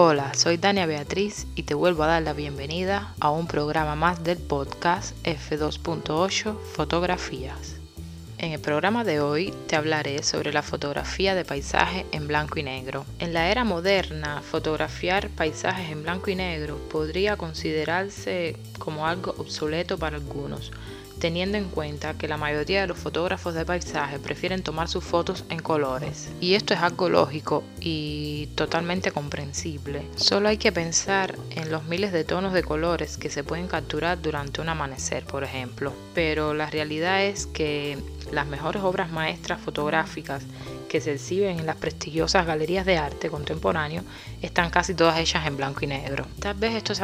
Hola, soy Dania Beatriz y te vuelvo a dar la bienvenida a un programa más del podcast F2.8 Fotografías. En el programa de hoy te hablaré sobre la fotografía de paisaje en blanco y negro. En la era moderna, fotografiar paisajes en blanco y negro podría considerarse como algo obsoleto para algunos, teniendo en cuenta que la mayoría de los fotógrafos de paisaje prefieren tomar sus fotos en colores. Y esto es algo lógico y totalmente comprensible. Solo hay que pensar en los miles de tonos de colores que se pueden capturar durante un amanecer, por ejemplo. Pero la realidad es que las mejores obras maestras fotográficas que se exhiben en las prestigiosas galerías de arte contemporáneo están casi todas hechas en blanco y negro. Tal vez esto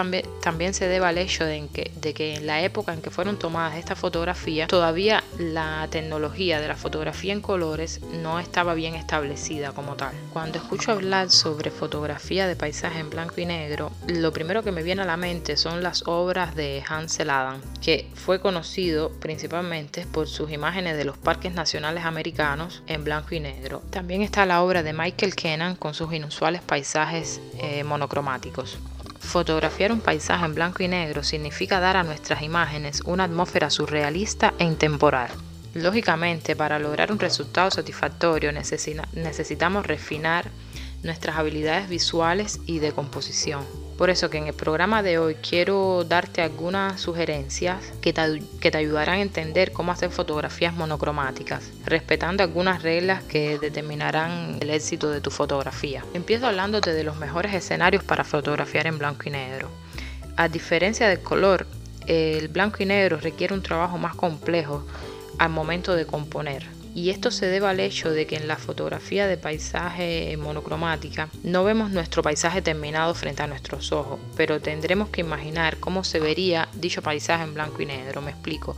también se deba al hecho de que, de que en la época en que fueron tomadas estas fotografías, todavía la tecnología de la fotografía en colores no estaba bien establecida como tal. Cuando escucho hablar sobre fotografía de paisaje en blanco y negro, lo primero que me viene a la mente son las obras de Hansel Adam, que fue conocido principalmente por sus imágenes de los parques nacionales americanos en blanco y negro también está la obra de Michael Kennan con sus inusuales paisajes eh, monocromáticos. Fotografiar un paisaje en blanco y negro significa dar a nuestras imágenes una atmósfera surrealista e intemporal. Lógicamente, para lograr un resultado satisfactorio necesitamos refinar nuestras habilidades visuales y de composición. Por eso que en el programa de hoy quiero darte algunas sugerencias que te, que te, ayudarán a entender cómo hacer fotografías monocromáticas, respetando algunas reglas que determinarán el éxito de tu fotografía. Empiezo hablándote de los mejores escenarios para fotografiar en blanco y negro. A diferencia del color, el blanco y negro requiere un trabajo más complejo al momento de componer y esto se debe al hecho de que en la fotografía de paisaje monocromática no vemos nuestro paisaje terminado frente a nuestros ojos, pero tendremos que imaginar cómo se vería dicho paisaje en blanco y negro, me explico.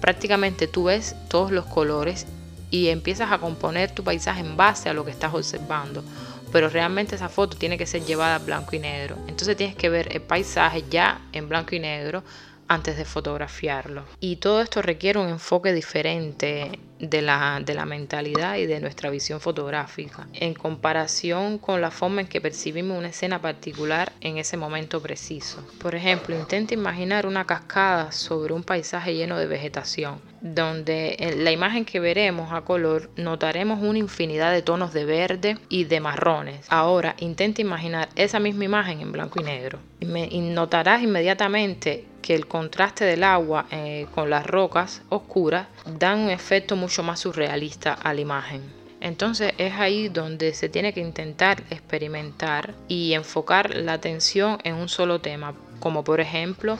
Prácticamente tú ves todos los colores y empiezas a componer tu paisaje en base a lo que estás observando. Pero realmente esa foto tiene que ser llevada a blanco y negro. Entonces tienes que ver el paisaje ya en blanco y negro antes de fotografiarlo. Y todo esto requiere un enfoque diferente de la, de la mentalidad y de nuestra visión fotográfica, en comparación con la forma en que percibimos una escena particular en ese momento preciso. Por ejemplo, intenta imaginar una cascada sobre un paisaje lleno de vegetación, donde en la imagen que veremos a color notaremos una infinidad de tonos de verde y de marrones. Ahora, intenta imaginar esa misma imagen en blanco y negro y, notarás inmediatamente que el contraste del agua eh, con las rocas oscuras dan un efecto mucho más surrealista a la imagen. Entonces es ahí donde se tiene que intentar experimentar y enfocar la atención en un solo tema, como por ejemplo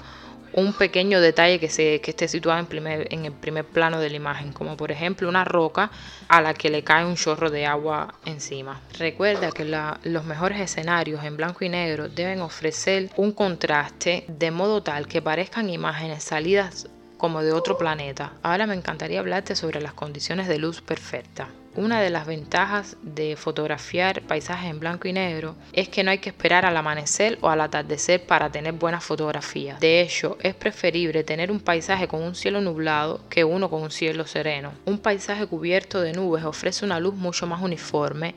un pequeño detalle que, se, que esté situado en, primer, en el primer plano de la imagen, como por ejemplo una roca a la que le cae un chorro de agua encima. Recuerda que los mejores escenarios en blanco y negro deben ofrecer un contraste de modo tal que parezcan imágenes salidas como de otro planeta. Ahora me encantaría hablarte sobre las condiciones de luz perfecta. Una de las ventajas de fotografiar paisajes en blanco y negro es que no hay que esperar al amanecer o al atardecer para tener buenas fotografías. De hecho, es preferible tener un paisaje con un cielo nublado que uno con un cielo sereno. Un paisaje cubierto de nubes ofrece una luz mucho más uniforme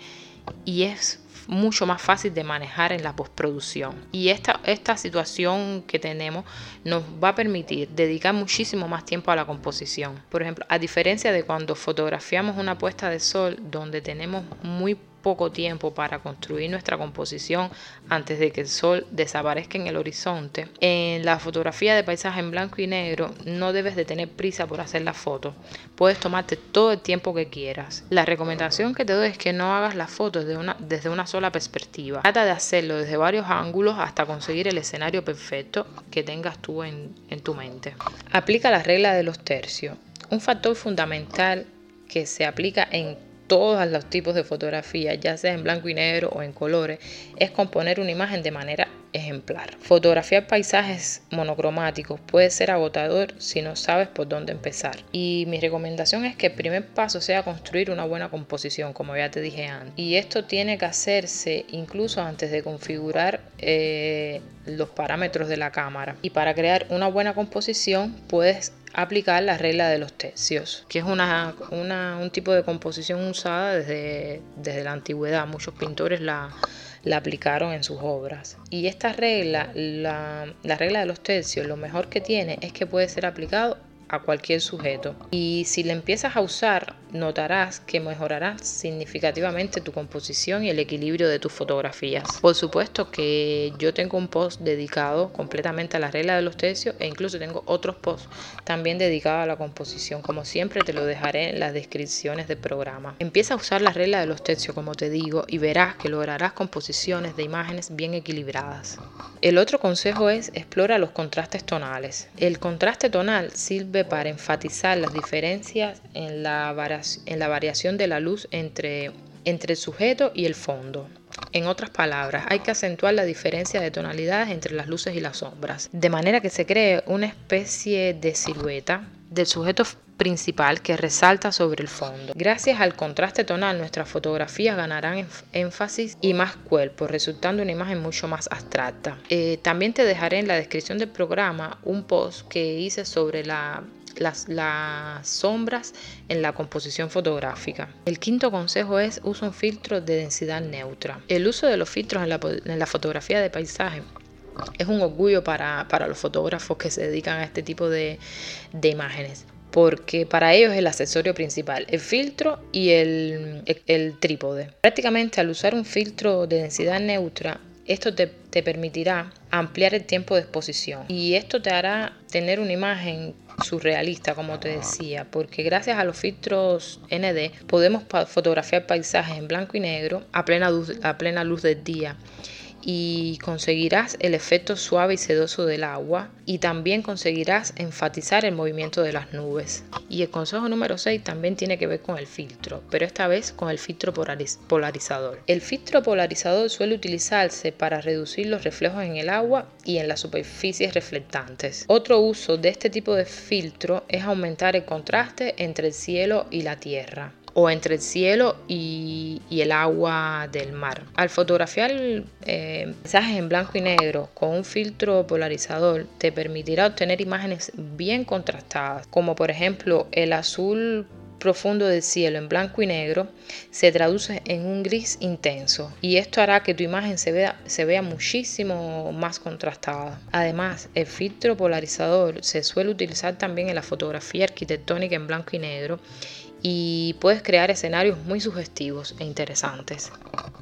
y es mucho más fácil de manejar en la postproducción. Y esta, esta situación que tenemos nos va a permitir dedicar muchísimo más tiempo a la composición. Por ejemplo, a diferencia de cuando fotografiamos una puesta de sol donde tenemos muy poco tiempo para construir nuestra composición antes de que el sol desaparezca en el horizonte. En la fotografía de paisaje en blanco y negro no debes de tener prisa por hacer la foto. Puedes tomarte todo el tiempo que quieras. La recomendación que te doy es que no hagas las fotos una, desde una sola perspectiva. Trata de hacerlo desde varios ángulos hasta conseguir el escenario perfecto que tengas tú en, en tu mente. Aplica la regla de los tercios. Un factor fundamental que se aplica en todos los tipos de fotografía, ya sea en blanco y negro o en colores, es componer una imagen de manera ejemplar. Fotografiar paisajes monocromáticos puede ser agotador si no sabes por dónde empezar. Y mi recomendación es que el primer paso sea construir una buena composición, como ya te dije antes. Y esto tiene que hacerse incluso antes de configurar eh, los parámetros de la cámara. Y para crear una buena composición puedes aplicar la regla de los tercios, que es una, un tipo de composición usada desde, desde la antigüedad. Muchos pintores la, la aplicaron en sus obras. Y esta regla, la, la regla de los tercios, lo mejor que tiene es que puede ser aplicado a cualquier sujeto. Y si la empiezas a usar, notarás que mejorarás significativamente tu composición y el equilibrio de tus fotografías. Por supuesto que yo tengo un post dedicado completamente a la regla de los tercios e incluso tengo otros posts también dedicados a la composición. Como siempre te lo dejaré en las descripciones del programa. Empieza a usar la regla de los tercios como te digo y verás que lograrás composiciones de imágenes bien equilibradas. El otro consejo es explora los contrastes tonales. El contraste tonal sirve para enfatizar las diferencias en la, en la variación de la luz entre, entre el sujeto y el fondo. En otras palabras, hay que acentuar la diferencia de tonalidades entre las luces y las sombras, de manera que se cree una especie de silueta del sujeto principal que resalta sobre el fondo. Gracias al contraste tonal, nuestras fotografías ganarán énfasis y más cuerpo, resultando una imagen mucho más abstracta. Eh, también te dejaré en la descripción del programa un post que hice sobre la las, sombras en la composición fotográfica. El quinto consejo es usa un filtro de densidad neutra. El uso de los filtros en la, fotografía de paisaje es un orgullo para, para, los fotógrafos que se dedican a este tipo de, de imágenes porque para ellos es el accesorio principal, el filtro y el, el, trípode. Prácticamente al usar un filtro de densidad neutra, esto te, permitirá ampliar el tiempo de exposición. Y esto te hará tener una imagen surrealista, como te decía, porque gracias a los filtros ND podemos fotografiar paisajes en blanco y negro a plena luz, a plena luz del día y conseguirás el efecto suave y sedoso del agua y también conseguirás enfatizar el movimiento de las nubes. Y el consejo número 6 también tiene que ver con el filtro, pero esta vez con el filtro polarizador. El filtro polarizador suele utilizarse para reducir los reflejos en el agua y en las superficies reflectantes. Otro uso de este tipo de filtro es aumentar el contraste entre el cielo y la tierra o entre el cielo y, el agua del mar. Al fotografiar eh, mensajes en blanco y negro con un filtro polarizador te permitirá obtener imágenes bien contrastadas, como por ejemplo el azul profundo del cielo en blanco y negro se traduce en un gris intenso y esto hará que tu imagen se vea, se vea muchísimo más contrastada. Además, el filtro polarizador se suele utilizar también en la fotografía arquitectónica en blanco y negro y puedes crear escenarios muy sugestivos e interesantes.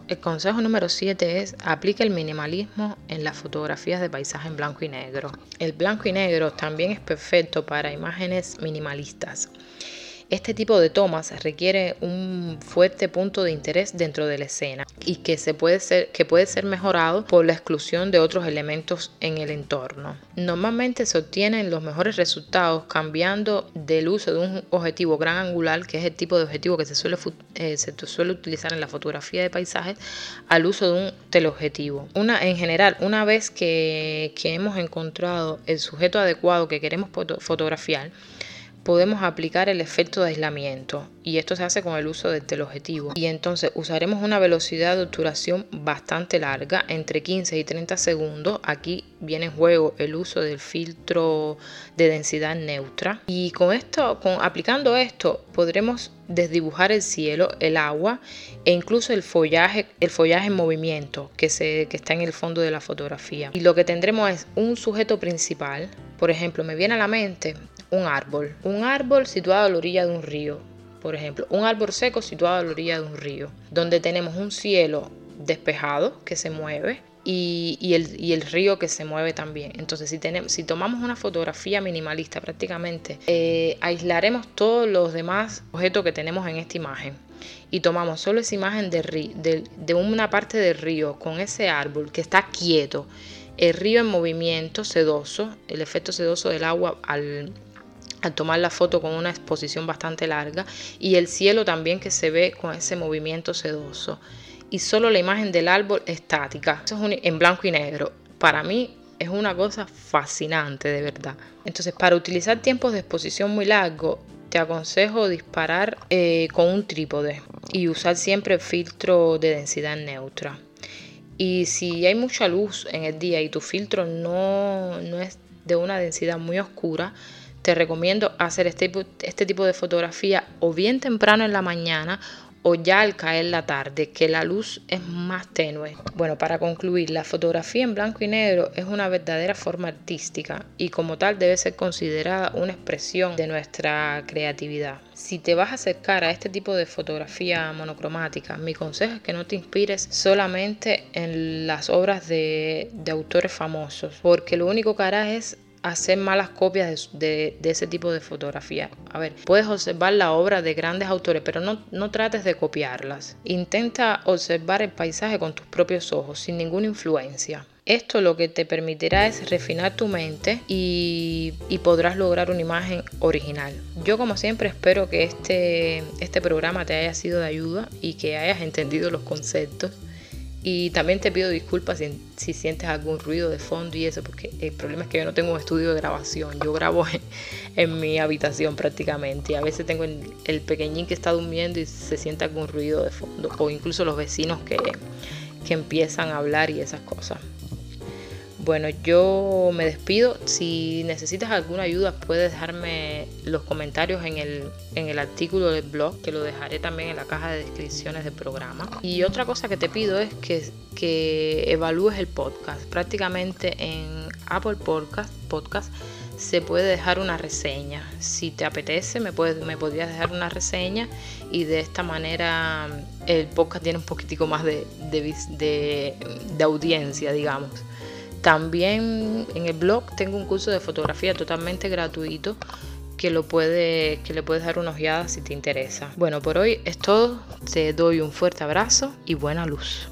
El consejo número 7 es aplica el minimalismo en las fotografías de paisaje en blanco y negro. El blanco y negro también es perfecto para imágenes minimalistas. Este tipo de tomas requiere un fuerte punto de interés dentro de la escena y que, se puede ser, que puede ser mejorado por la exclusión de otros elementos en el entorno. Normalmente se obtienen los mejores resultados cambiando del uso de un objetivo gran angular, que es el tipo de objetivo que se suele, eh, se suele utilizar en la fotografía de paisajes, al uso de un teleobjetivo. Una, en general, una vez que, que hemos encontrado el sujeto adecuado que queremos fotografiar, podemos aplicar el efecto de aislamiento y esto se hace con el uso del teleobjetivo y entonces usaremos una velocidad de obturación bastante larga entre 15 y 30 segundos. Aquí viene en juego el uso del filtro de densidad neutra. Y con esto con aplicando esto podremos desdibujar el cielo el agua e incluso el follaje el follaje en movimiento que se que está en el fondo de la fotografía. Y lo que tendremos es un sujeto principal. Por ejemplo me viene a la mente un árbol. Un árbol situado a la orilla de un río, por ejemplo. Un árbol seco situado a la orilla de un río, donde tenemos un cielo despejado que se mueve y, el, río que se mueve también. Entonces, si, tenemos, si tomamos una fotografía minimalista prácticamente, eh, aislaremos todos los demás objetos que tenemos en esta imagen y tomamos solo esa imagen de, de una parte del río con ese árbol que está quieto, el río en movimiento sedoso, el efecto sedoso del agua al, al tomar la foto con una exposición bastante larga y el cielo también que se ve con ese movimiento sedoso. Y solo la imagen del árbol estática. Eso es en blanco y negro. Para mí es una cosa fascinante de verdad. Entonces para utilizar tiempos de exposición muy largos te aconsejo disparar eh, con un trípode y usar siempre el filtro de densidad neutra. Y si hay mucha luz en el día y tu filtro no, no es de una densidad muy oscura te recomiendo hacer este, este tipo de fotografía o bien temprano en la mañana o ya al caer la tarde, que la luz es más tenue. Bueno, para concluir, la fotografía en blanco y negro es una verdadera forma artística y como tal debe ser considerada una expresión de nuestra creatividad. Si te vas a acercar a este tipo de fotografía monocromática, mi consejo es que no te inspires solamente en las obras de, de autores famosos, porque lo único que harás es hacer malas copias de, ese tipo de fotografía. A ver, puedes observar la obra de grandes autores, pero no, no trates de copiarlas. Intenta observar el paisaje con tus propios ojos, sin ninguna influencia. Esto lo que te permitirá es refinar tu mente y, y, podrás lograr una imagen original. Yo como siempre espero que este, este programa te haya sido de ayuda y que hayas entendido los conceptos y también te pido disculpas si, sientes algún ruido de fondo y eso, porque el problema es que yo no tengo un estudio de grabación. Yo grabo en, mi habitación prácticamente. Y a veces tengo el, el, pequeñín que está durmiendo y se siente algún ruido de fondo. O incluso los vecinos que, que empiezan a hablar y esas cosas. Bueno, yo me despido. Si necesitas alguna ayuda, puedes dejarme los comentarios en el, en el artículo del blog, que lo dejaré también en la caja de descripciones del programa. Y otra cosa que te pido es que, que evalúes el podcast. Prácticamente en Apple Podcast, podcast se puede dejar una reseña. Si te apetece, me, puedes, me podrías dejar una reseña y de esta manera el podcast tiene un poquitico más de, de, de audiencia, digamos. También en el blog tengo un curso de fotografía totalmente gratuito que, lo puede, que le puedes dar una ojeada si te interesa. Bueno, por hoy es todo. Te doy un fuerte abrazo y buena luz.